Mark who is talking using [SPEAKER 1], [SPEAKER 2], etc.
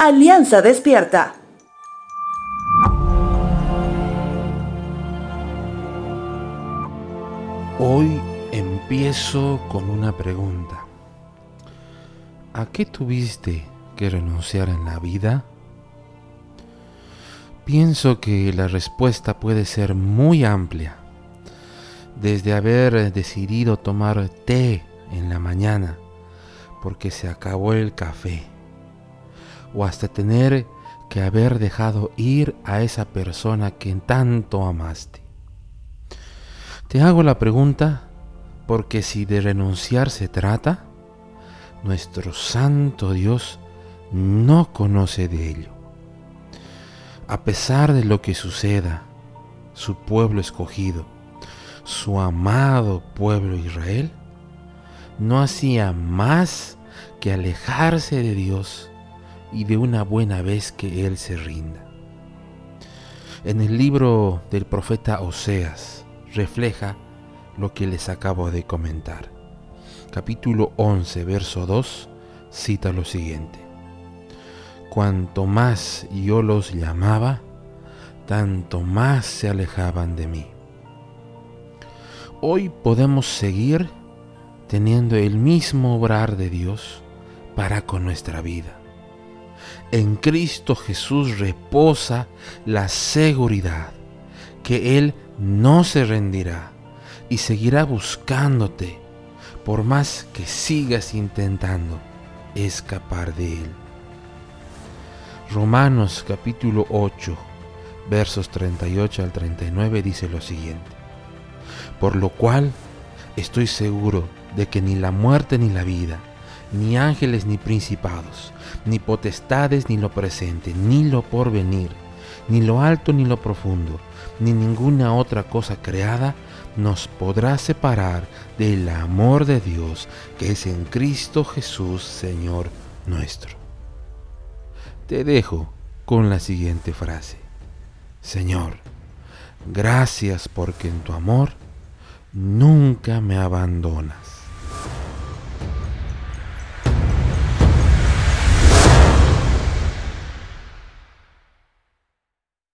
[SPEAKER 1] Alianza Despierta.
[SPEAKER 2] Hoy empiezo con una pregunta. ¿A qué tuviste que renunciar en la vida? Pienso que la respuesta puede ser muy amplia. Desde haber decidido tomar té en la mañana porque se acabó el café. O hasta tener que haber dejado ir a esa persona que tanto amaste. Te hago la pregunta porque si de renunciar se trata, nuestro santo Dios no conoce de ello. A pesar de lo que suceda, su pueblo escogido, su amado pueblo Israel, no hacía más que alejarse de Dios y de una buena vez que Él se rinda. En el libro del profeta Oseas refleja lo que les acabo de comentar. Capítulo 11, verso 2, cita lo siguiente. Cuanto más yo los llamaba, tanto más se alejaban de mí. Hoy podemos seguir teniendo el mismo obrar de Dios para con nuestra vida. En Cristo Jesús reposa la seguridad que Él no se rendirá y seguirá buscándote por más que sigas intentando escapar de Él. Romanos capítulo 8 versos 38 al 39 dice lo siguiente. Por lo cual estoy seguro de que ni la muerte ni la vida, ni ángeles ni principados, ni potestades ni lo presente, ni lo porvenir, ni lo alto ni lo profundo, ni ninguna otra cosa creada nos podrá separar del amor de Dios que es en Cristo Jesús, Señor nuestro. Te dejo con la siguiente frase. Señor, gracias porque en tu amor nunca me abandonas.